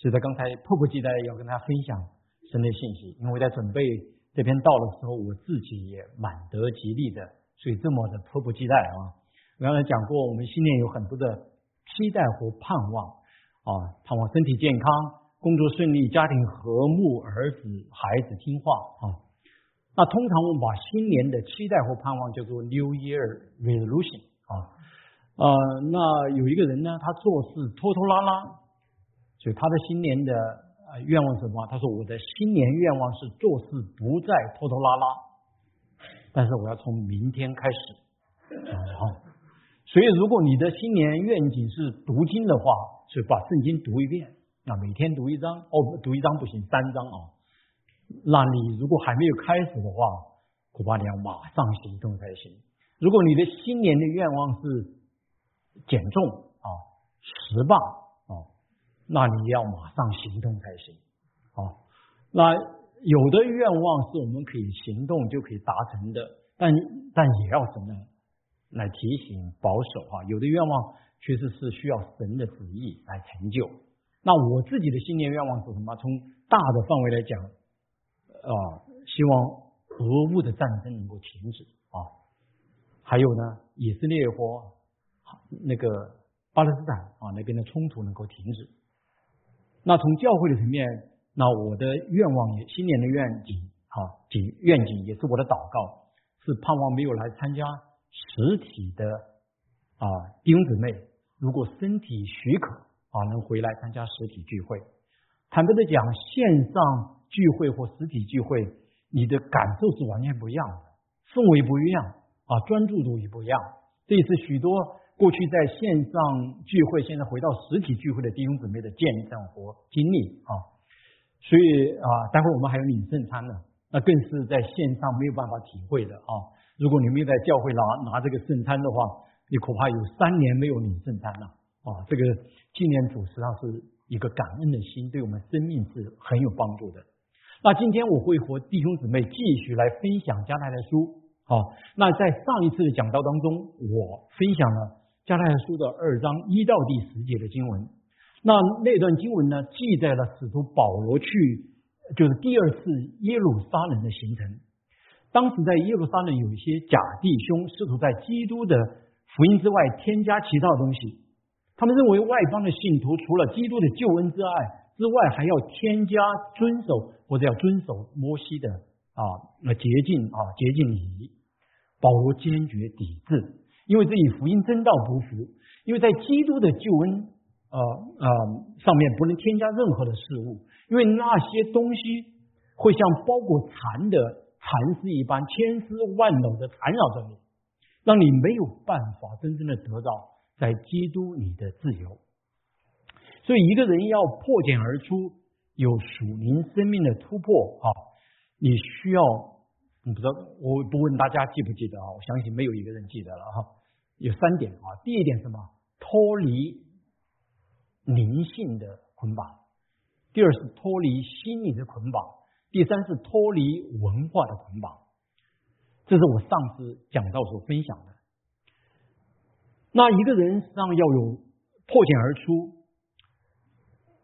所以在刚才迫不及待要跟大家分享神的信息，因为我在准备这篇道的时候，我自己也满得吉利的，所以这么的迫不及待啊。我刚才讲过，我们新年有很多的期待和盼望啊，盼望身体健康、工作顺利、家庭和睦、儿子孩子听话啊。那通常我们把新年的期待和盼望叫做 New Year Resolution 啊。呃，那有一个人呢，他做事拖拖拉拉，所以他的新年的呃愿望是什么？他说我的新年愿望是做事不再拖拖拉拉，但是我要从明天开始。好，所以如果你的新年愿景是读经的话，是把圣经读一遍，啊，每天读一章，哦，读一章不行，三章啊。那你如果还没有开始的话，恐怕你要马上行动才行。如果你的新年的愿望是减重啊，十磅，那你要马上行动才行啊。那有的愿望是我们可以行动就可以达成的，但但也要什么来提醒保守啊？有的愿望确实是需要神的旨意来成就。那我自己的新年愿望是什么？从大的范围来讲啊，希望俄乌的战争能够停止啊，还有呢，以色列或。那个巴勒斯坦啊那边的冲突能够停止。那从教会的层面，那我的愿望也新年的愿景啊景愿景也是我的祷告，是盼望没有来参加实体的啊弟兄姊妹，如果身体许可啊能回来参加实体聚会。坦白的讲，线上聚会或实体聚会，你的感受是完全不一样的，氛围不一样啊，专注度也不一样。这也是许多。过去在线上聚会，现在回到实体聚会的弟兄姊妹的见证和经历啊，所以啊，待会我们还有领圣餐呢，那更是在线上没有办法体会的啊。如果你没有在教会拿拿这个圣餐的话，你恐怕有三年没有领圣餐了啊。这个纪念主实际上是一个感恩的心，对我们生命是很有帮助的。那今天我会和弟兄姊妹继续来分享加太太书啊。那在上一次的讲道当中，我分享了。加拉太书的二章一到第十节的经文，那那段经文呢，记载了使徒保罗去就是第二次耶路撒冷的行程。当时在耶路撒冷有一些假弟兄试图在基督的福音之外添加其他的东西，他们认为外邦的信徒除了基督的救恩之爱之外，还要添加遵守或者要遵守摩西的啊那洁净啊洁净礼仪。保罗坚决抵制。因为这与福音真道不符，因为在基督的救恩呃呃上面不能添加任何的事物，因为那些东西会像包裹蚕的蚕丝一般千丝万缕的缠绕着你，让你没有办法真正的得到在基督里的自由。所以一个人要破茧而出，有属灵生命的突破啊，你需要你不知道，我不问大家记不记得啊？我相信没有一个人记得了哈。有三点啊，第一点什么？脱离灵性的捆绑；第二是脱离心理的捆绑；第三是脱离文化的捆绑。这是我上次讲到所分享的。那一个人实际上要有破茧而出，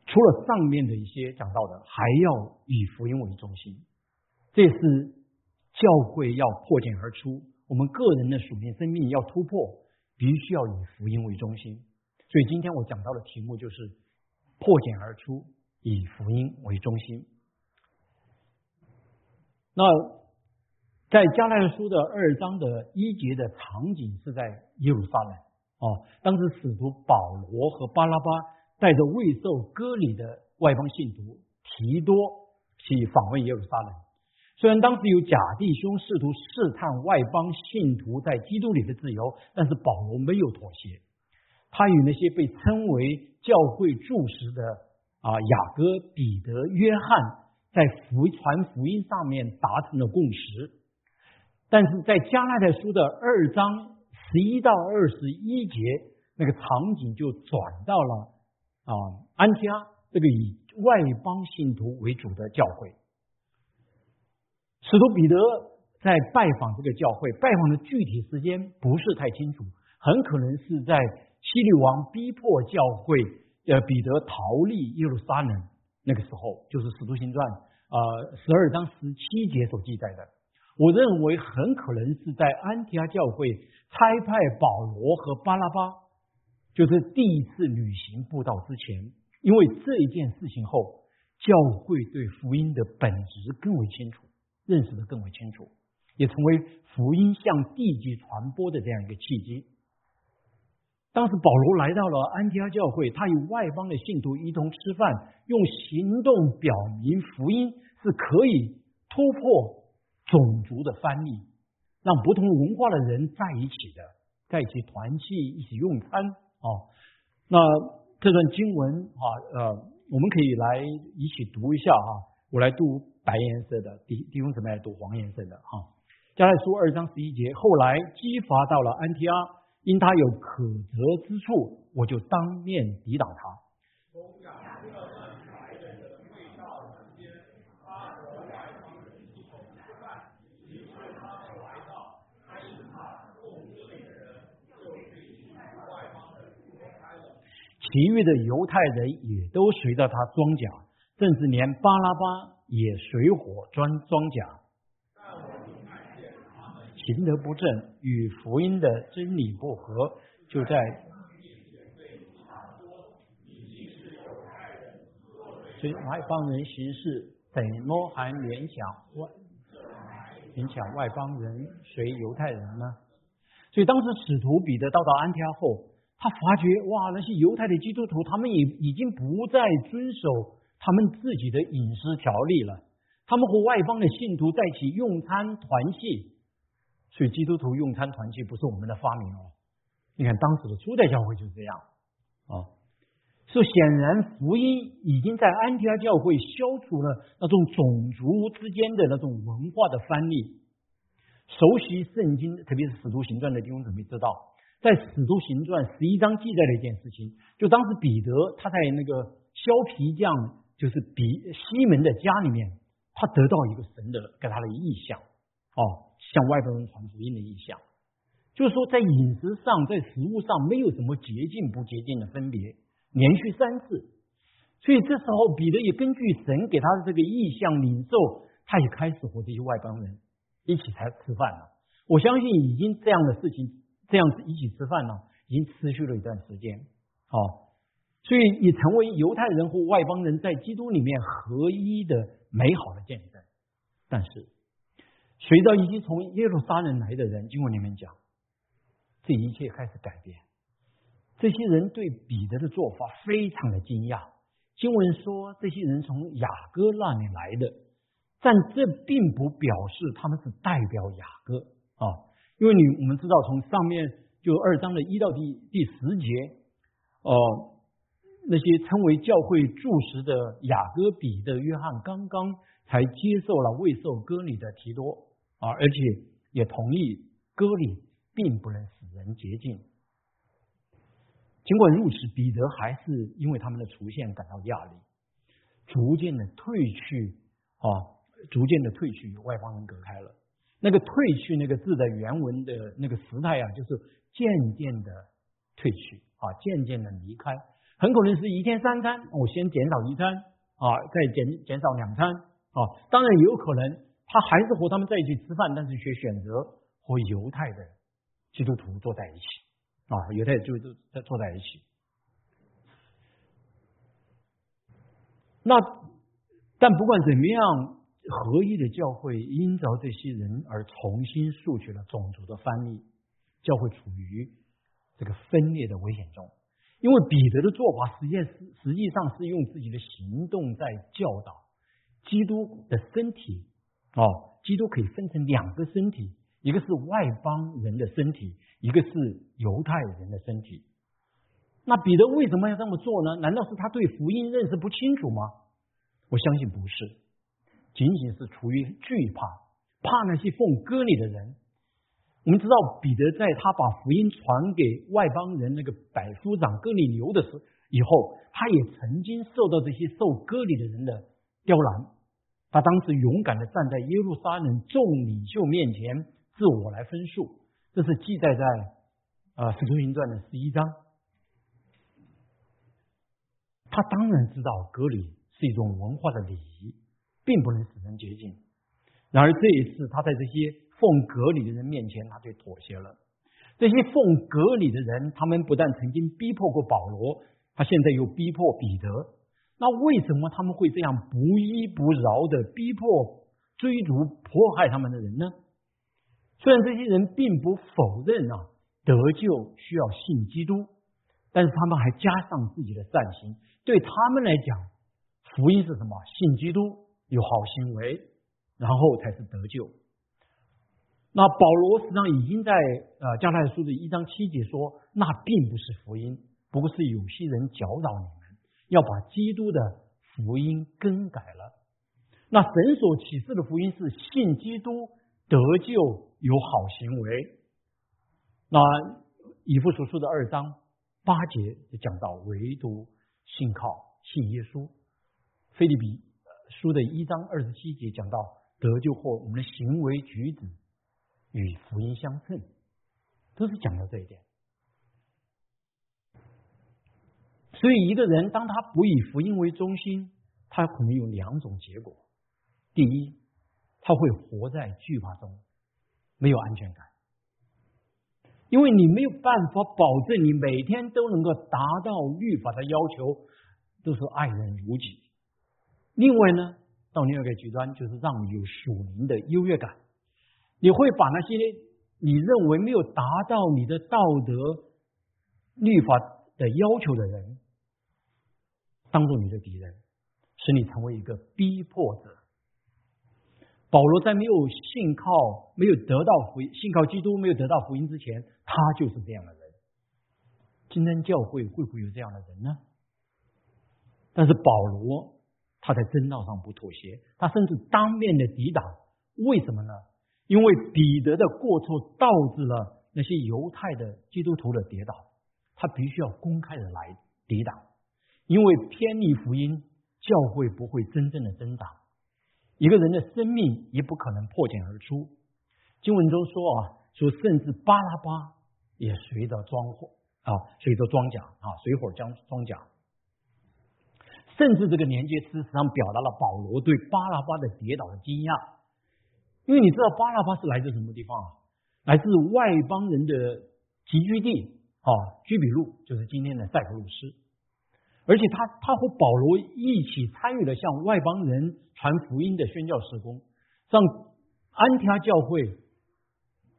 除了上面的一些讲到的，还要以福音为中心。这是教会要破茧而出，我们个人的属灵生命要突破。必须要以福音为中心，所以今天我讲到的题目就是破茧而出，以福音为中心。那在加拉书的二章的一节的场景是在耶路撒冷哦，当时使徒保罗和巴拉巴带着未受割礼的外邦信徒提多去访问耶路撒冷。虽然当时有假弟兄试图试探外邦信徒在基督里的自由，但是保罗没有妥协。他与那些被称为教会柱石的啊雅各、彼得、约翰，在福传福音上面达成了共识。但是在加拉太书的二章十一到二十一节，那个场景就转到了啊安提阿这个以外邦信徒为主的教会。使徒彼得在拜访这个教会，拜访的具体时间不是太清楚，很可能是在希律王逼迫教会呃，彼得逃离耶路撒冷那个时候，就是《使徒行传》呃十二章十七节所记载的。我认为很可能是在安提阿教会差派保罗和巴拉巴，就是第一次旅行布道之前，因为这一件事情后，教会对福音的本质更为清楚，认识的更为清楚，也成为福音向地级传播的这样一个契机。当时保罗来到了安提阿教会，他与外邦的信徒一同吃饭，用行动表明福音是可以突破种族的翻译，让不同文化的人在一起的，在一起团契，一起用餐。哦，那这段经文啊，呃，我们可以来一起读一下哈。我来读白颜色的，弟弟兄姊妹来读黄颜色的哈。加来书二章十一节，后来激发到了安提阿。因他有可责之处，我就当面抵挡他。其余的犹太人也都随着他装甲，甚至连巴拉巴也水火装装甲。行德不正，与福音的真理不合，就在所以外邦人行事，怎么还联想外联想外邦人随犹太人呢？所以当时使徒彼得到达安提阿后，他发觉哇，那些犹太的基督徒，他们也已经不再遵守他们自己的饮食条例了，他们和外邦的信徒在一起用餐团契。所以基督徒用餐团契不是我们的发明哦。你看当时的初代教会就是这样啊。所以显然福音已经在安提阿教会消除了那种种族之间的那种文化的藩篱。熟悉圣经，特别是使徒行传的弟兄姊妹知道，在使徒行传十一章记载了一件事情，就当时彼得他在那个削皮匠就是比西门的家里面，他得到一个神的给他的意象哦。向外邦人传福音的意向，就是说，在饮食上，在食物上，没有什么洁净不洁净的分别，连续三次。所以这时候，彼得也根据神给他的这个意向领受，他也开始和这些外邦人一起才吃饭了。我相信，已经这样的事情，这样子一起吃饭呢，已经持续了一段时间。好，所以也成为犹太人和外邦人在基督里面合一的美好的见证。但是。随着一些从耶路撒冷来的人，经过你们讲，这一切开始改变。这些人对彼得的做法非常的惊讶。经文说，这些人从雅各那里来的，但这并不表示他们是代表雅各啊，因为你我们知道，从上面就二章的一到第第十节，哦，那些称为教会柱石的雅各、彼得、约翰，刚刚才接受了未受割礼的提多。啊，而且也同意割礼并不能使人洁净。尽管如此，彼得还是因为他们的出现感到压力，逐渐的退去啊，逐渐的退去与外邦人隔开了。那个退去那个字的原文的那个时态啊，就是渐渐的退去啊，渐渐的离开。很可能是一天三餐，我先减少一餐啊，再减减少两餐啊，当然有可能。他还是和他们在一起吃饭，但是却选择和犹太的基督徒坐在一起啊，犹太就就在坐在一起。那但不管怎么样，合一的教会因着这些人而重新树起了种族的翻译，教会处于这个分裂的危险中。因为彼得的做法，实际是实际上是用自己的行动在教导基督的身体。哦，基督可以分成两个身体，一个是外邦人的身体，一个是犹太人的身体。那彼得为什么要这么做呢？难道是他对福音认识不清楚吗？我相信不是，仅仅是出于惧怕，怕那些奉割礼的人。我们知道，彼得在他把福音传给外邦人那个百夫长格里牛的时以后，他也曾经受到这些受割礼的人的刁难。他当时勇敢的站在耶路撒冷众领袖面前，自我来分述，这是记载在啊《使徒行传》的十一章。他当然知道隔离是一种文化的礼仪，并不能使人洁净。然而这一次，他在这些奉隔离的人面前，他就妥协了。这些奉隔离的人，他们不但曾经逼迫过保罗，他现在又逼迫彼得。那为什么他们会这样不依不饶的逼迫、追逐、迫害他们的人呢？虽然这些人并不否认啊得救需要信基督，但是他们还加上自己的善行。对他们来讲，福音是什么？信基督有好行为，然后才是得救。那保罗实际上已经在呃加太书的一章七节说，那并不是福音，不过是有些人搅扰你们，要把基督的福音更改了。那神所启示的福音是信基督得救有好行为。那以弗所书的二章八节就讲到，唯独信靠信耶稣。菲利比书的一章二十七节讲到，得救后我们的行为举止。与福音相称，都是讲到这一点。所以，一个人当他不以福音为中心，他可能有两种结果：第一，他会活在惧怕中，没有安全感，因为你没有办法保证你每天都能够达到律法的要求，都是爱人如己。另外呢，到另外一个极端，就是让你有属灵的优越感。你会把那些你认为没有达到你的道德律法的要求的人，当做你的敌人，使你成为一个逼迫者。保罗在没有信靠、没有得到福音、信靠基督没有得到福音之前，他就是这样的人。今天教会会不会有这样的人呢？但是保罗他在真道上不妥协，他甚至当面的抵挡。为什么呢？因为彼得的过错导致了那些犹太的基督徒的跌倒，他必须要公开的来抵挡。因为偏离福音，教会不会真正的增长，一个人的生命也不可能破茧而出。经文中说啊，说甚至巴拉巴也随着装火啊，随着装甲啊，随火将装甲。甚至这个连接词实际上表达了保罗对巴拉巴的跌倒的惊讶。因为你知道巴拉巴是来自什么地方啊？来自外邦人的集居地啊，居比路就是今天的塞浦路斯。而且他他和保罗一起参与了向外邦人传福音的宣教施工。让安提阿教会，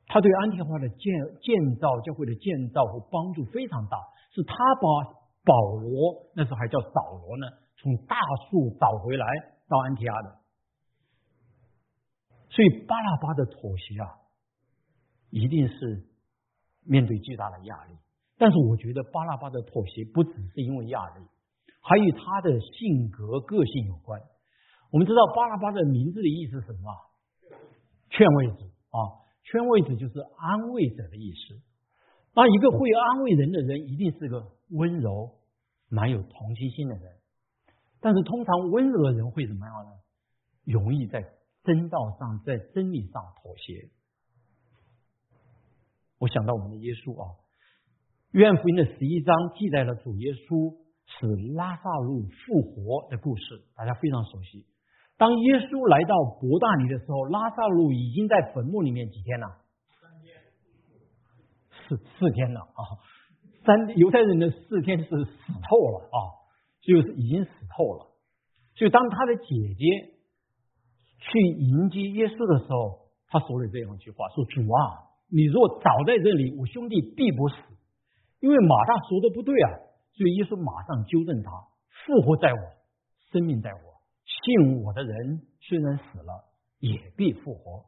他对安提阿的建建造教会的建造和帮助非常大，是他把保罗那时候还叫扫罗呢，从大树找回来到安提阿的。所以巴拉巴的妥协啊，一定是面对巨大的压力。但是我觉得巴拉巴的妥协不只是因为压力，还与他的性格个性有关。我们知道巴拉巴的名字的意思是什么？劝慰者啊，劝慰者就是安慰者的意思。那一个会安慰人的人，一定是个温柔、蛮有同情心的人。但是通常温柔的人会怎么样呢？容易在。真道上，在真理上妥协。我想到我们的耶稣啊，约翰福音的十一章记载了主耶稣使拉萨路复活的故事，大家非常熟悉。当耶稣来到伯大尼的时候，拉萨路已经在坟墓里面几天了？三天，四四天了啊！三犹太人的四天是死透了啊，就是已经死透了。所以当他的姐姐。去迎接耶稣的时候，他说了这样一句话：“说主啊，你若早在这里，我兄弟必不死。因为马大说的不对啊。”所以耶稣马上纠正他：“复活在我，生命在我。信我的人虽然死了，也必复活。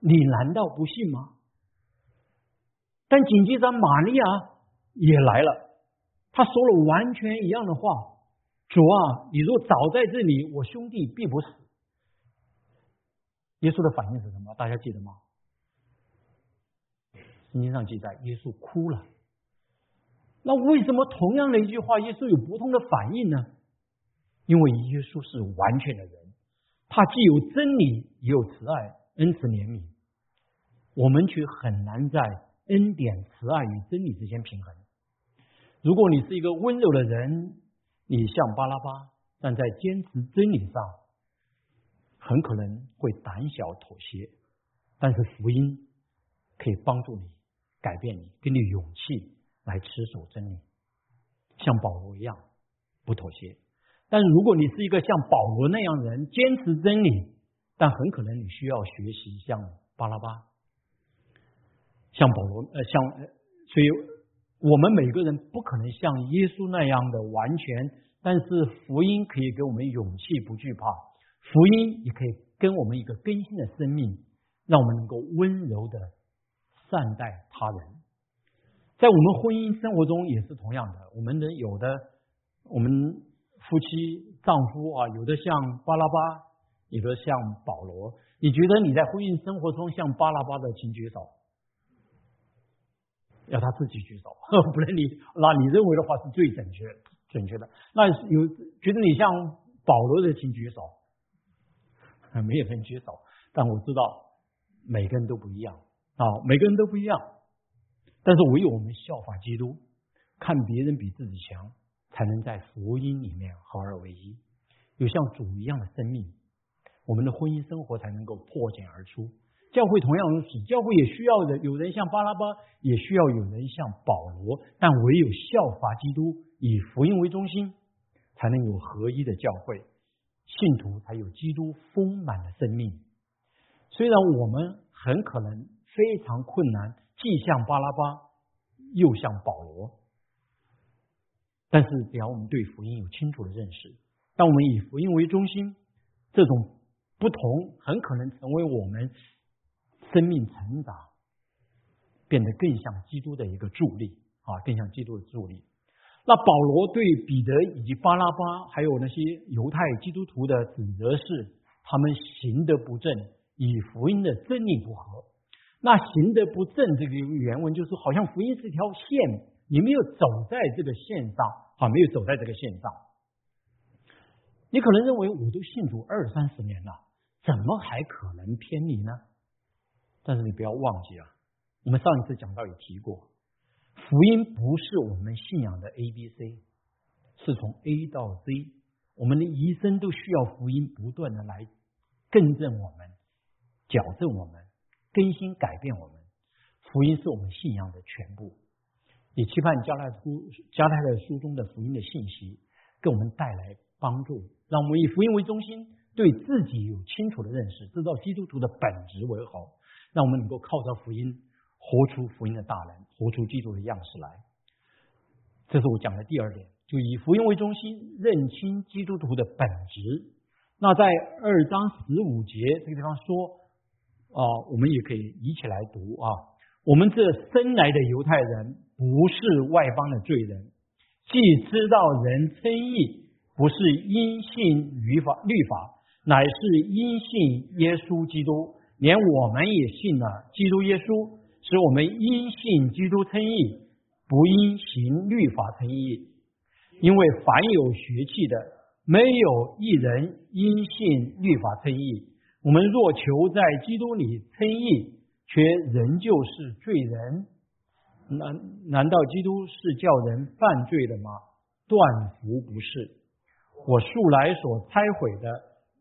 你难道不信吗？”但紧接着玛利亚也来了，他说了完全一样的话：“主啊，你若早在这里，我兄弟必不死。”耶稣的反应是什么？大家记得吗？圣经上记载，耶稣哭了。那为什么同样的一句话，耶稣有不同的反应呢？因为耶稣是完全的人，他既有真理，也有慈爱、恩慈、怜悯。我们却很难在恩典、慈爱与真理之间平衡。如果你是一个温柔的人，你像巴拉巴站在坚持真理上，很可能会胆小妥协，但是福音可以帮助你改变你，给你勇气来持守真理，像保罗一样不妥协。但如果你是一个像保罗那样的人，坚持真理，但很可能你需要学习像巴拉巴，像保罗，呃，像呃，所以我们每个人不可能像耶稣那样的完全，但是福音可以给我们勇气，不惧怕，福音也可以跟我们一个更新的生命，让我们能够温柔的善待他人。在我们婚姻生活中也是同样的，我们的有的我们。夫妻、丈夫啊，有的像巴拉巴，有的像保罗。你觉得你在婚姻生活中像巴拉巴的，请举手。要他自己举手，不然你那你认为的话是最准确、准确的。那有觉得你像保罗的，请举手。没有人举手，但我知道每个人都不一样啊，每个人都不一样。但是唯有我们效法基督，看别人比自己强。才能在福音里面合二为一，有像主一样的生命，我们的婚姻生活才能够破茧而出。教会同样如此，教会也需要的有人像巴拉巴，也需要有人像保罗，但唯有效法基督，以福音为中心，才能有合一的教会，信徒才有基督丰满的生命。虽然我们很可能非常困难，既像巴拉巴，又像保罗。但是，只要我们对福音有清楚的认识，当我们以福音为中心，这种不同很可能成为我们生命成长变得更像基督的一个助力啊，更像基督的助力。那保罗对彼得以及巴拉巴，还有那些犹太基督徒的指责是，他们行得不正，与福音的真理不合。那行得不正这个原文就是好像福音是一条线。你没有走在这个线上，啊，没有走在这个线上。你可能认为我都信主二三十年了，怎么还可能偏离呢？但是你不要忘记啊，我们上一次讲到也提过，福音不是我们信仰的 A B C，是从 A 到 Z，我们的一生都需要福音不断的来更正我们、矫正我们、更新改变我们。福音是我们信仰的全部。也期盼加太书加太的书中的福音的信息给我们带来帮助，让我们以福音为中心，对自己有清楚的认识，知道基督徒的本质为好，让我们能够靠着福音活出福音的大能，活出基督的样式来。这是我讲的第二点，就以福音为中心，认清基督徒的本质。那在二章十五节这个地方说啊，我们也可以一起来读啊，我们这生来的犹太人。不是外邦的罪人，既知道人称义不是因信律法律法，乃是因信耶稣基督。连我们也信了基督耶稣，使我们因信基督称义，不因行律法称义。因为凡有血气的，没有一人因信律法称义。我们若求在基督里称义，却仍旧是罪人。难难道基督是叫人犯罪的吗？断福不是。我素来所拆毁的，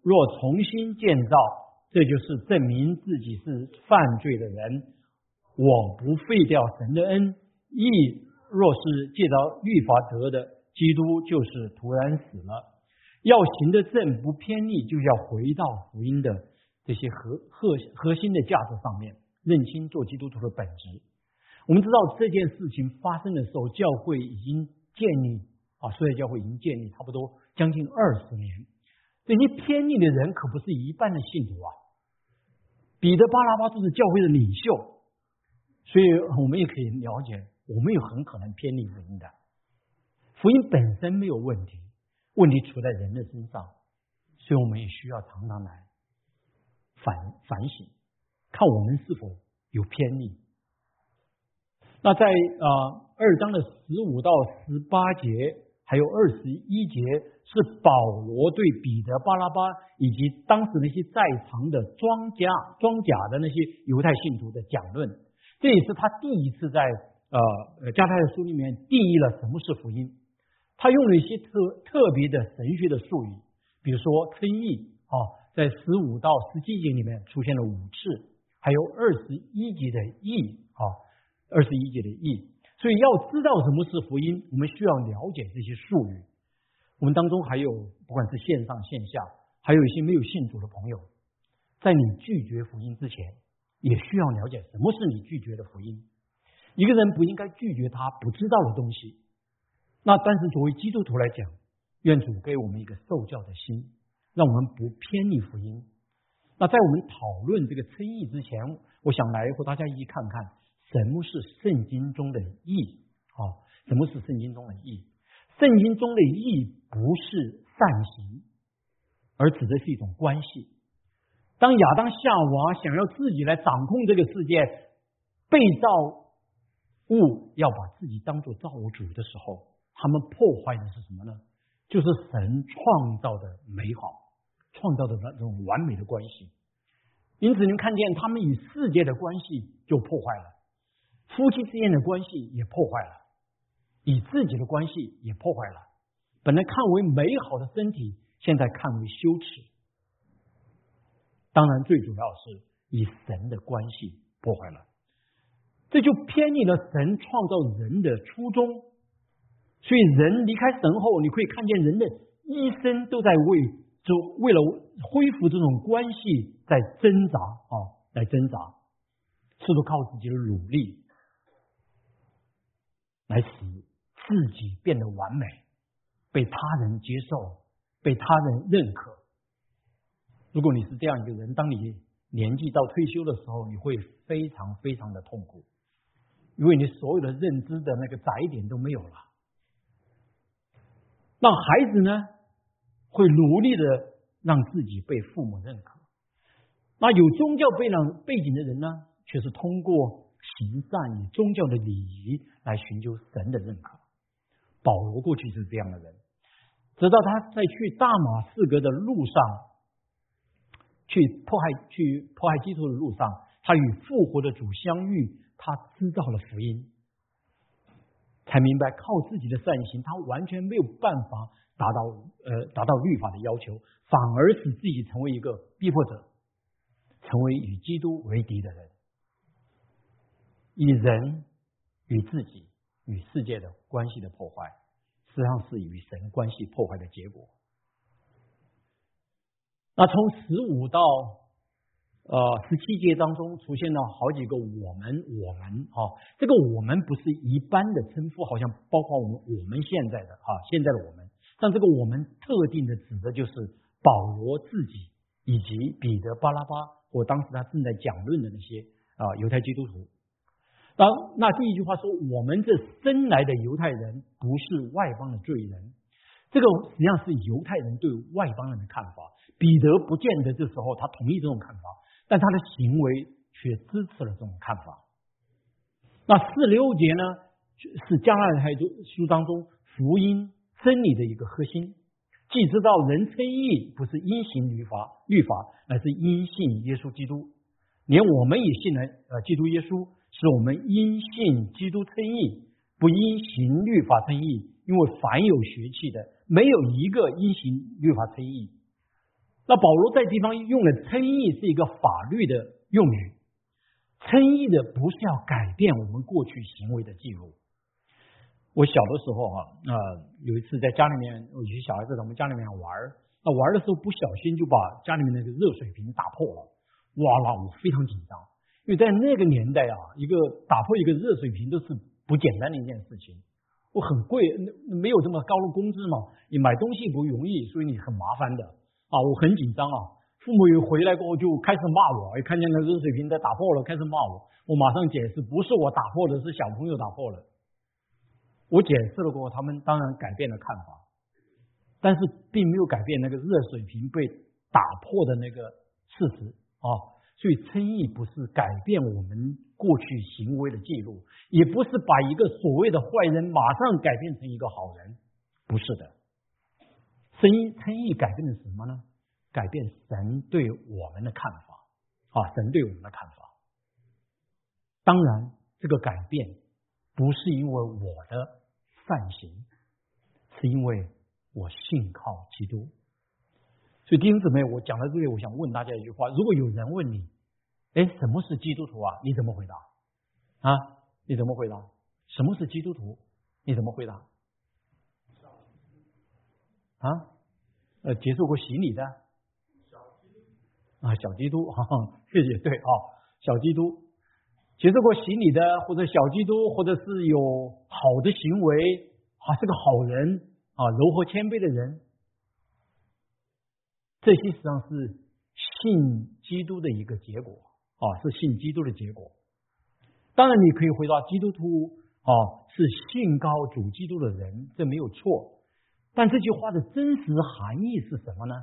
若重新建造，这就是证明自己是犯罪的人。我不废掉神的恩，义若是借着律法得的，基督就是突然死了。要行的正不偏逆，就要回到福音的这些核核核心的价值上面，认清做基督徒的本质。我们知道这件事情发生的时候，教会已经建立啊，所以教会已经建立差不多将近二十年。这些偏逆的人可不是一般的信徒啊，彼得、巴拉巴都是教会的领袖，所以我们也可以了解，我们有很可能偏离福音的。福音本身没有问题，问题出在人的身上，所以我们也需要常常来反反省，看我们是否有偏离。那在啊二章的十五到十八节，还有二十一节，是保罗对彼得、巴拉巴以及当时那些在场的庄家、庄甲的那些犹太信徒的讲论。这也是他第一次在呃呃加太的书里面定义了什么是福音。他用了一些特特别的神学的术语，比如说称义啊，在十五到十七节里面出现了五次，还有二十一节的义啊，二十一节的义。所以要知道什么是福音，我们需要了解这些术语。我们当中还有不管是线上线下，还有一些没有信主的朋友，在你拒绝福音之前，也需要了解什么是你拒绝的福音。一个人不应该拒绝他不知道的东西。那但是作为基督徒来讲，愿主给我们一个受教的心，让我们不偏离福音。那在我们讨论这个称义之前，我想来和大家一起看看什么是圣经中的义啊？什么是圣经中的义？圣经中的义不是善行，而指的是一种关系。当亚当夏娃想要自己来掌控这个世界，被造。物要把自己当做造物主的时候，他们破坏的是什么呢？就是神创造的美好，创造的那种完美的关系。因此，您看见他们与世界的关系就破坏了，夫妻之间的关系也破坏了，与自己的关系也破坏了。本来看为美好的身体，现在看为羞耻。当然，最主要是以神的关系破坏了。这就偏离了神创造人的初衷，所以人离开神后，你可以看见人的一生都在为就为了恢复这种关系在挣扎啊，来挣扎，试图靠自己的努力来使自己变得完美，被他人接受，被他人认可。如果你是这样一个人，当你年纪到退休的时候，你会非常非常的痛苦。因为你所有的认知的那个窄点都没有了，那孩子呢会努力的让自己被父母认可，那有宗教背景背景的人呢，却是通过行善与宗教的礼仪来寻求神的认可。保罗过去是这样的人，直到他在去大马士革的路上，去迫害去迫害基督的路上，他与复活的主相遇。他知道了福音，才明白靠自己的善行，他完全没有办法达到呃达到律法的要求，反而使自己成为一个逼迫者，成为与基督为敌的人，以人与自己与世界的关系的破坏，实际上是与神关系破坏的结果。那从十五到。呃，十七节当中出现了好几个我们，我们啊，这个我们不是一般的称呼，好像包括我们我们现在的啊，现在的我们，但这个我们特定的指的就是保罗自己以及彼得、巴拉巴或当时他正在讲论的那些啊犹太基督徒。当那第一句话说，我们这生来的犹太人不是外邦的罪人，这个实际上是犹太人对外邦人的看法。彼得不见得这时候他同意这种看法。但他的行为却支持了这种看法。那四六节呢，是加拉太书当中福音真理的一个核心。既知道人称义不是因行律法，律法乃是因信耶稣基督。连我们也信了呃，基督耶稣，是我们因信基督称义，不因行律法称义。因为凡有血气的，没有一个因行律法称义。那保罗在地方用的称义是一个法律的用语，称义的不是要改变我们过去行为的记录。我小的时候哈，啊，有一次在家里面，有些小孩子在我们家里面玩那玩的时候不小心就把家里面那个热水瓶打破了，哇，那我非常紧张，因为在那个年代啊，一个打破一个热水瓶都是不简单的一件事情，我很贵，没有这么高的工资嘛，你买东西不容易，所以你很麻烦的。啊，我很紧张啊！父母一回来过后就开始骂我，一看见那个热水瓶在打破了，开始骂我。我马上解释，不是我打破的，是小朋友打破了。我解释了过后，他们当然改变了看法，但是并没有改变那个热水瓶被打破的那个事实啊。所以称义不是改变我们过去行为的记录，也不是把一个所谓的坏人马上改变成一个好人，不是的。称义，称义改变的什么呢？改变神对我们的看法啊，神对我们的看法。当然，这个改变不是因为我的善行，是因为我信靠基督。所以弟兄姊妹，我讲到这里，我想问大家一句话：如果有人问你，哎，什么是基督徒啊？你怎么回答？啊？你怎么回答？什么是基督徒？你怎么回答？啊？呃，接受过洗礼的？啊，小基督，哈哈，这也对啊，小基督，接受过洗礼的，或者小基督，或者是有好的行为，啊，是个好人啊，柔和谦卑的人，这些实际上是信基督的一个结果啊，是信基督的结果。当然，你可以回答基督徒啊是信高主基督的人，这没有错。但这句话的真实含义是什么呢？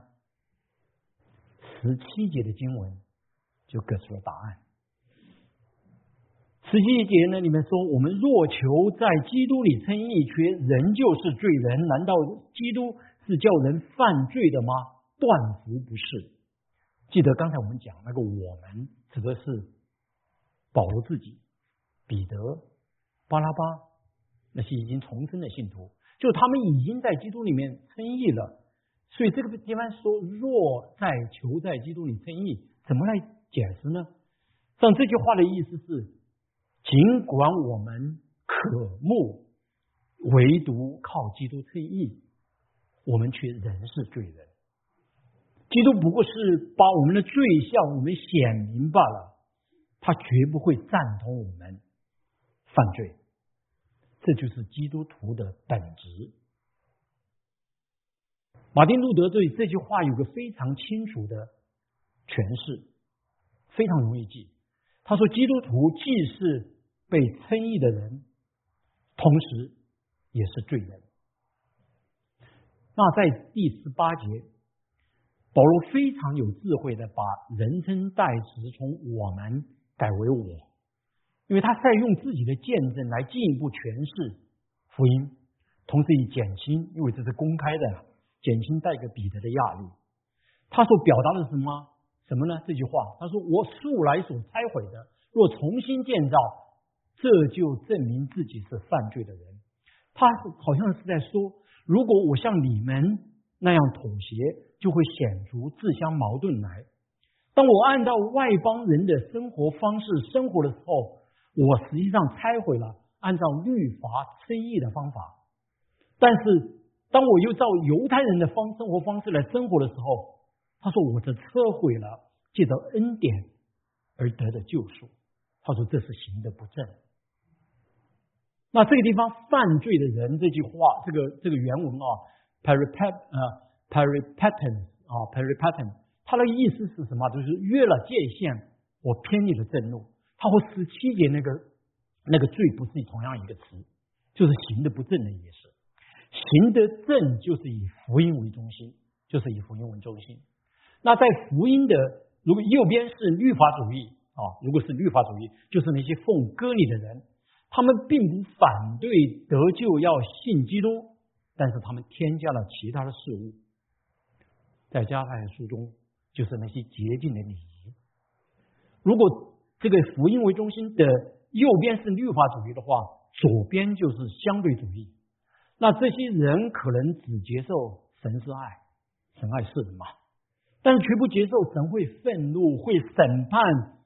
十七节的经文就给出了答案。十七节呢里面说：“我们若求在基督里称义，却仍旧是罪人，难道基督是叫人犯罪的吗？断乎不是。”记得刚才我们讲那个“我们”指的是保罗自己。彼得、巴拉巴那些已经重生的信徒，就他们已经在基督里面称义了。所以这个地方说“若在求在基督里称义”，怎么来解释呢？像这句话的意思是：尽管我们渴慕，唯独靠基督称义，我们却仍是罪人。基督不过是把我们的罪向我们显明罢了，他绝不会赞同我们。犯罪，这就是基督徒的本质。马丁路德对这句话有个非常清楚的诠释，非常容易记。他说：“基督徒既是被称义的人，同时也是罪人。”那在第十八节，保罗非常有智慧的把人称代词从“我们”改为“我”。因为他在用自己的见证来进一步诠释福音，同时以减轻，因为这是公开的，减轻带给彼得的压力。他所表达的是什么？什么呢？这句话，他说：“我素来所拆毁的，若重新建造，这就证明自己是犯罪的人。”他好像是在说：“如果我像你们那样妥协，就会显出自相矛盾来。当我按照外邦人的生活方式生活的时候。”我实际上拆毁了按照律法称义的方法，但是当我又照犹太人的方生活方式来生活的时候，他说我这撤毁了借着恩典而得的救赎。他说这是行的不正。那这个地方犯罪的人这句话，这个这个原文啊，peripat 啊，peripaten 啊，peripaten，它的意思是什么？就是越了界限，我偏离了正路。他和十七节那个那个罪不是同样一个词，就是行的不正的意思。行的正就是以福音为中心，就是以福音为中心。那在福音的如果右边是律法主义啊，如果是律法主义，就是那些奉割礼的人，他们并不反对得救要信基督，但是他们添加了其他的事物。在加太书中，就是那些洁净的礼仪。如果这个福音为中心的右边是律法主义的话，左边就是相对主义。那这些人可能只接受神是爱，神爱世人嘛，但是绝不接受神会愤怒、会审判、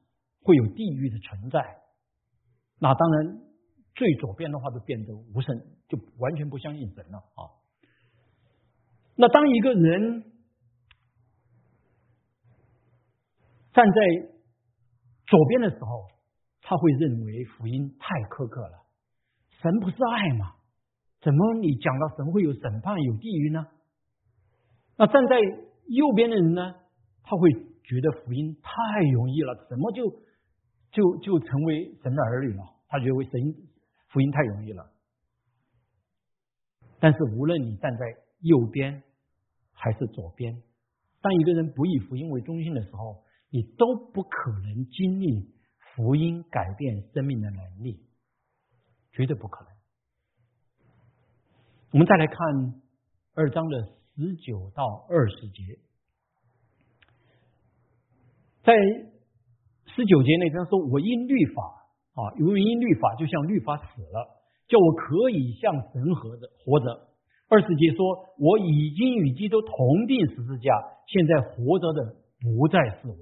会有地狱的存在。那当然，最左边的话就变得无神，就完全不相信神了啊。那当一个人站在左边的时候，他会认为福音太苛刻了，神不是爱吗？怎么你讲到神会有审判、有地狱呢？那站在右边的人呢？他会觉得福音太容易了，怎么就就就成为神的儿女了？他觉得神福音太容易了。但是无论你站在右边还是左边，当一个人不以福音为中心的时候。你都不可能经历福音改变生命的能力，绝对不可能。我们再来看二章的十九到二十节，在十九节那章说：“我因律法啊，由于因律法，就像律法死了，叫我可以向神活着活着。二十节说：“我已经与基督同定十字架，现在活着的不再是我，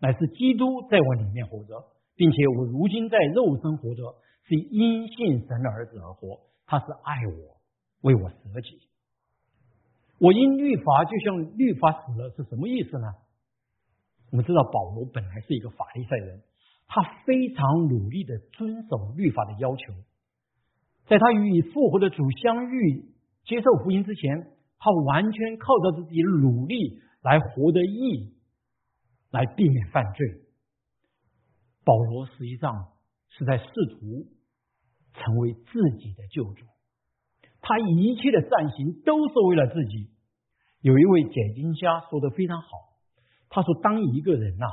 乃是基督在我里面活着，并且我如今在肉身活着，是因信神的儿子而活。他是爱我，为我舍己。我因律法就像律法死了，是什么意思呢？我们知道保罗本来是一个法利赛人，他非常努力的遵守律法的要求。”在他与复活的主相遇、接受福音之前，他完全靠着自己的努力来活得义，来避免犯罪。保罗实际上是在试图成为自己的救主，他一切的善行都是为了自己。有一位解经家说的非常好，他说：“当一个人呐，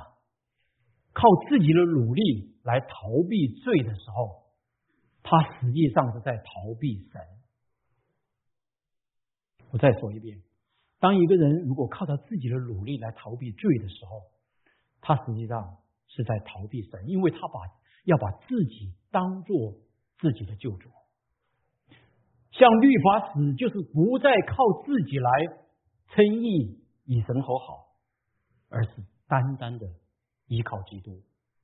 靠自己的努力来逃避罪的时候。”他实际上是在逃避神。我再说一遍，当一个人如果靠他自己的努力来逃避罪的时候，他实际上是在逃避神，因为他把要把自己当做自己的救主。像律法死，就是不再靠自己来称义与神和好，而是单单的依靠基督，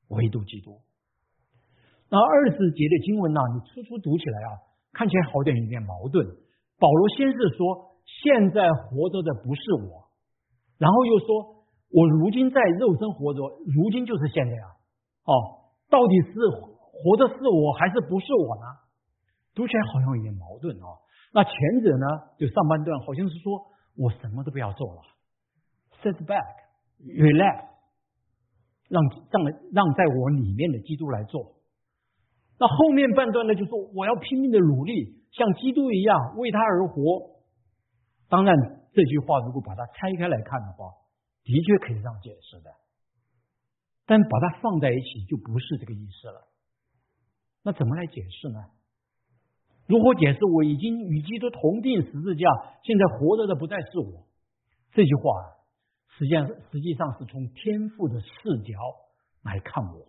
唯独基督。那二十节的经文呢？你初初读起来啊，看起来好点有点矛盾。保罗先是说现在活着的不是我，然后又说我如今在肉身活着，如今就是现在啊。哦，到底是活的是我还是不是我呢？读起来好像有点矛盾哦。那前者呢，就上半段好像是说我什么都不要做了，sit back，relax，让让让在我里面的基督来做。那后面半段呢，就说我要拼命的努力，像基督一样为他而活。当然，这句话如果把它拆开来看的话，的确可以这样解释的。但把它放在一起，就不是这个意思了。那怎么来解释呢？如何解释我已经与基督同定十字架，现在活着的不再是我？这句话实际上实际上是从天赋的视角来看我。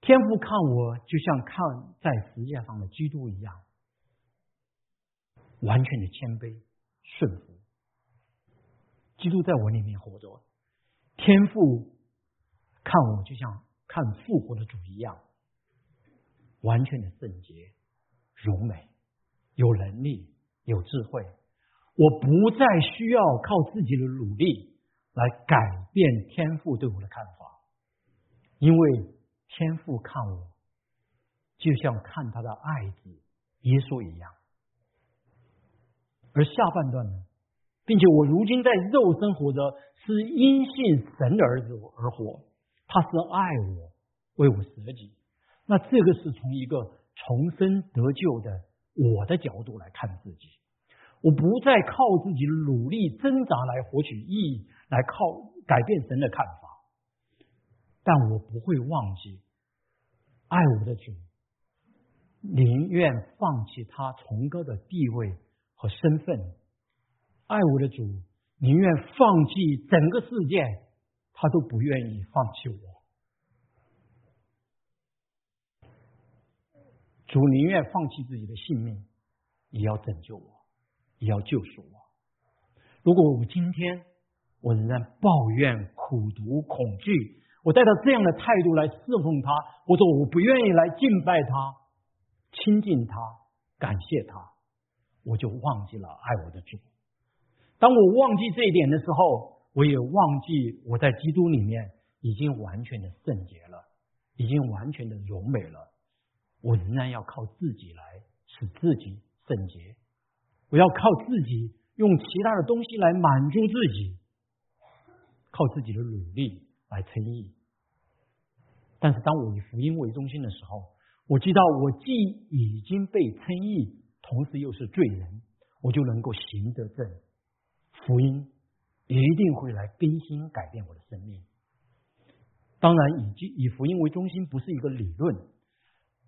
天父看我，就像看在十字架上的基督一样，完全的谦卑顺服。基督在我里面活着，天父看我，就像看复活的主一样，完全的圣洁、柔美、有能力、有智慧。我不再需要靠自己的努力来改变天父对我的看法，因为。天父看我，就像看他的爱子耶稣一样。而下半段呢，并且我如今在肉身活着，是因信神的儿子而活。他是爱我，为我舍己。那这个是从一个重生得救的我的角度来看自己。我不再靠自己努力挣扎来获取意义，来靠改变神的看法。但我不会忘记，爱我的主宁愿放弃他崇高的地位和身份，爱我的主宁愿放弃整个世界，他都不愿意放弃我。主宁愿放弃自己的性命，也要拯救我，也要救赎我。如果我今天我仍然抱怨、苦读、恐惧，我带着这样的态度来侍奉他，或者我不愿意来敬拜他、亲近他、感谢他，我就忘记了爱我的主。当我忘记这一点的时候，我也忘记我在基督里面已经完全的圣洁了，已经完全的荣美了。我仍然要靠自己来使自己圣洁，我要靠自己用其他的东西来满足自己，靠自己的努力来称义。但是当我以福音为中心的时候，我知道我既已经被称义，同时又是罪人，我就能够行得正。福音一定会来更新改变我的生命。当然，以以以福音为中心不是一个理论，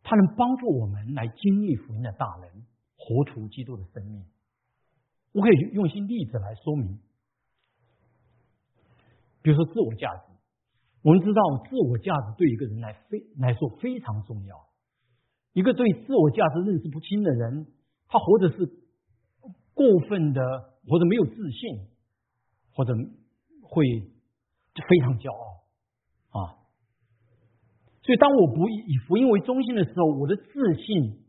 它能帮助我们来经历福音的大能，活出基督的生命。我可以用一些例子来说明，比如说自我价值。我们知道，自我价值对一个人来非来说非常重要。一个对自我价值认识不清的人，他或者是过分的，或者没有自信，或者会非常骄傲啊。所以，当我不以福音为中心的时候，我的自信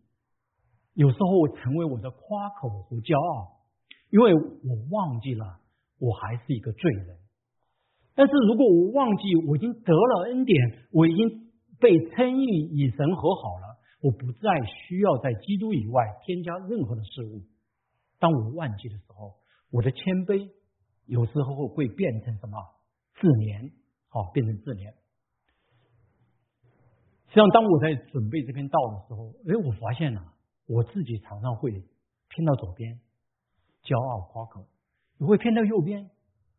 有时候成为我的夸口和骄傲，因为我忘记了我还是一个罪人。但是如果我忘记我已经得了恩典，我已经被称义与神和好了，我不再需要在基督以外添加任何的事物。当我忘记的时候，我的谦卑有时候会变成什么自怜？好，变成自怜。实际上，当我在准备这篇道的时候，哎，我发现了我自己常常会偏到左边，骄傲夸口；也会偏到右边，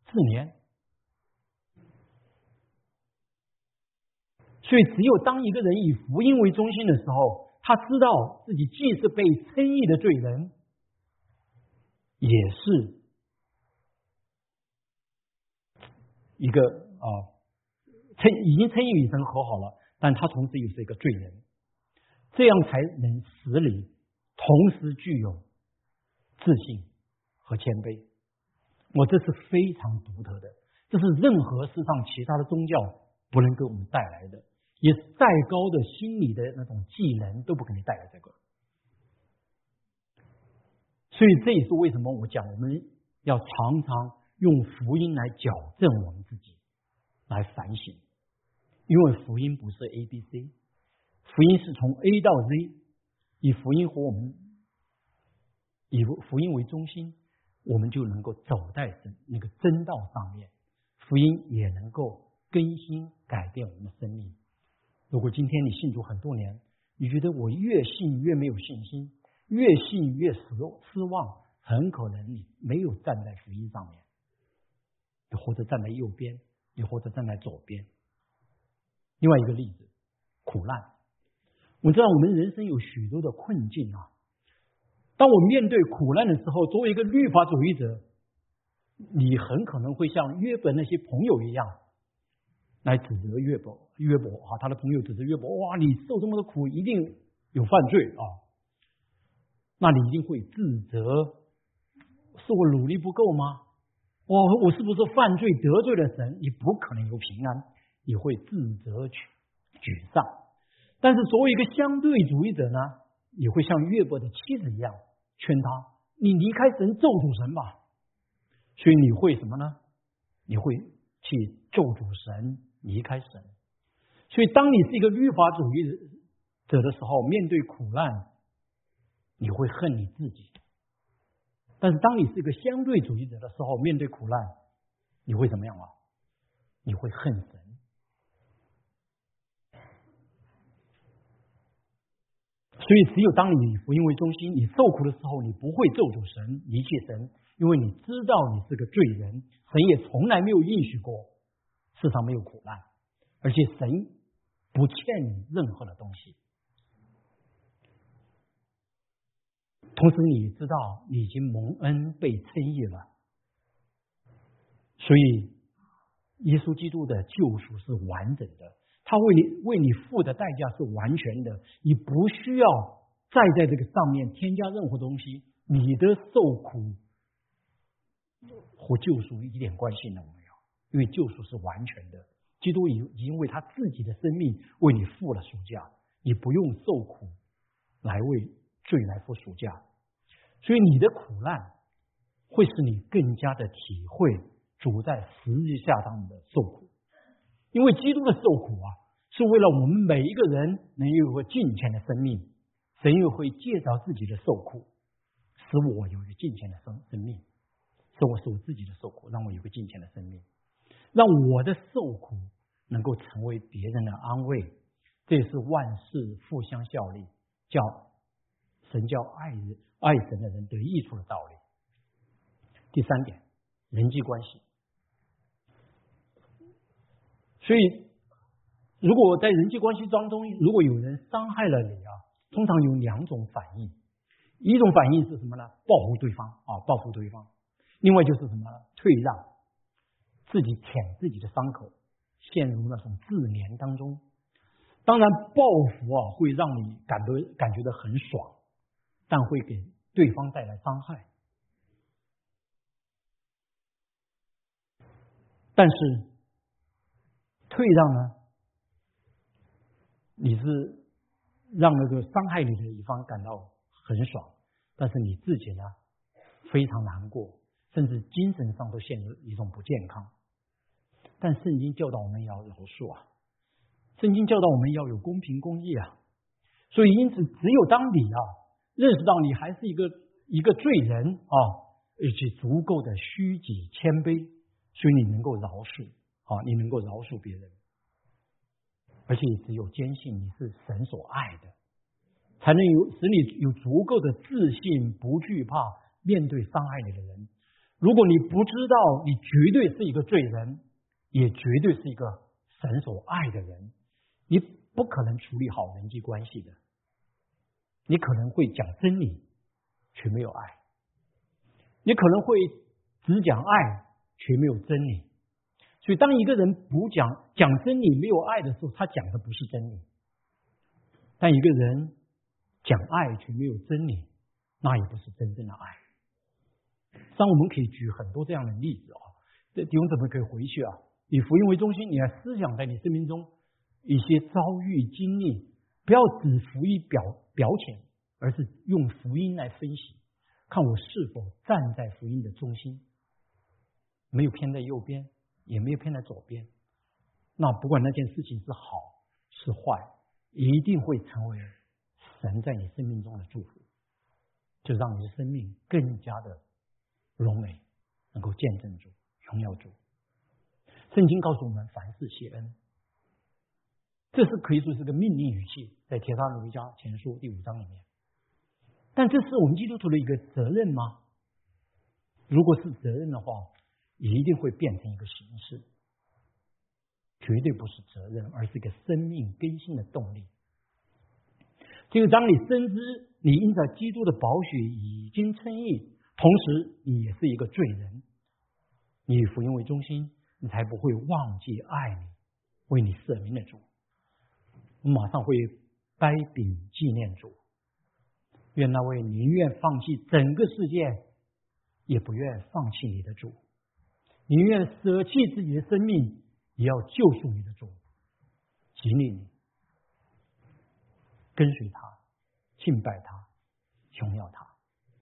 自怜。所以，只有当一个人以福音为中心的时候，他知道自己既是被称义的罪人，也是一个啊称已经称义与神和好了，但他同时又是一个罪人，这样才能使你同时具有自信和谦卑。我这是非常独特的，这是任何世上其他的宗教不能给我们带来的。也再高的心理的那种技能都不可能带来这个，所以这也是为什么我讲我们要常常用福音来矫正我们自己，来反省，因为福音不是 A B C，福音是从 A 到 Z，以福音和我们以福音为中心，我们就能够走在真那个真道上面，福音也能够更新改变我们的生命。如果今天你信主很多年，你觉得我越信越没有信心，越信越失落失望，很可能你没有站在福音上面，你或者站在右边，你或者站在左边。另外一个例子，苦难。我知道我们人生有许多的困境啊。当我面对苦难的时候，作为一个律法主义者，你很可能会像约本那些朋友一样。来指责约伯，约伯啊，他的朋友指责约伯，哇，你受这么多苦，一定有犯罪啊，那你一定会自责，是我努力不够吗？我我是不是犯罪得罪了神？你不可能有平安，你会自责、沮沮丧。但是作为一个相对主义者呢，你会像约伯的妻子一样劝他，你离开神，咒诅神吧。所以你会什么呢？你会去咒诅神。离开神，所以当你是一个律法主义者的时候，面对苦难，你会恨你自己；但是当你是一个相对主义者的时候，面对苦难，你会怎么样啊？你会恨神。所以，只有当你以福音为中心，你受苦的时候，你不会咒诅神、离弃神，因为你知道你是个罪人，神也从来没有允许过。世上没有苦难，而且神不欠你任何的东西。同时，你知道你已经蒙恩被称义了，所以耶稣基督的救赎是完整的，他为你为你付的代价是完全的，你不需要再在这个上面添加任何东西，你的受苦和救赎一点关系都没有。因为救赎是完全的，基督已已经为他自己的生命为你付了赎价，你不用受苦来为罪来付赎价，所以你的苦难会使你更加的体会主在十字架上的受苦，因为基督的受苦啊，是为了我们每一个人能有个敬虔的生命，神又会借着自己的受苦，使我有一个敬虔的生生命，使我受自己的受苦，让我有个敬虔的生命。让我的受苦能够成为别人的安慰，这是万事互相效力，叫神叫爱人爱神的人得益处的道理。第三点，人际关系。所以，如果在人际关系当中，如果有人伤害了你啊，通常有两种反应，一种反应是什么呢？报复对方啊，报复对方；另外就是什么？退让。自己舔自己的伤口，陷入那种自怜当中。当然，报复啊会让你感到感觉到很爽，但会给对方带来伤害。但是退让呢？你是让那个伤害你的一方感到很爽，但是你自己呢非常难过，甚至精神上都陷入一种不健康。但圣经教导我们要饶恕啊，圣经教导我们要有公平公义啊。所以因此，只有当你啊认识到你还是一个一个罪人啊，而且足够的虚己谦卑，所以你能够饶恕啊，你能够饶恕别人。而且只有坚信你是神所爱的，才能有使你有足够的自信，不惧怕面对伤害你的人。如果你不知道你绝对是一个罪人，也绝对是一个神所爱的人，你不可能处理好人际关系的。你可能会讲真理，却没有爱；你可能会只讲爱，却没有真理。所以，当一个人不讲讲真理、没有爱的时候，他讲的不是真理；但一个人讲爱却没有真理，那也不是真正的爱。上我们可以举很多这样的例子啊，这弟兄姊妹可以回去啊，以福音为中心，你来思想在你生命中一些遭遇经历，不要只福音表表浅，而是用福音来分析，看我是否站在福音的中心，没有偏在右边。也没有偏在左边，那不管那件事情是好是坏，一定会成为神在你生命中的祝福，就让你的生命更加的荣美，能够见证主、荣耀主。圣经告诉我们，凡事谢恩，这是可以说是个命令语气，在《铁撒罗尼迦前书》第五章里面。但这是我们基督徒的一个责任吗？如果是责任的话。一定会变成一个形式，绝对不是责任，而是一个生命更新的动力。就当你深知你因着基督的宝血已经称义，同时你也是一个罪人，你以福音为中心，你才不会忘记爱你、为你舍命的主。我马上会掰饼纪念主，愿那位宁愿放弃整个世界，也不愿放弃你的主。宁愿舍弃自己的生命，也要救赎你的主，激励你，跟随他，敬拜他，荣耀他。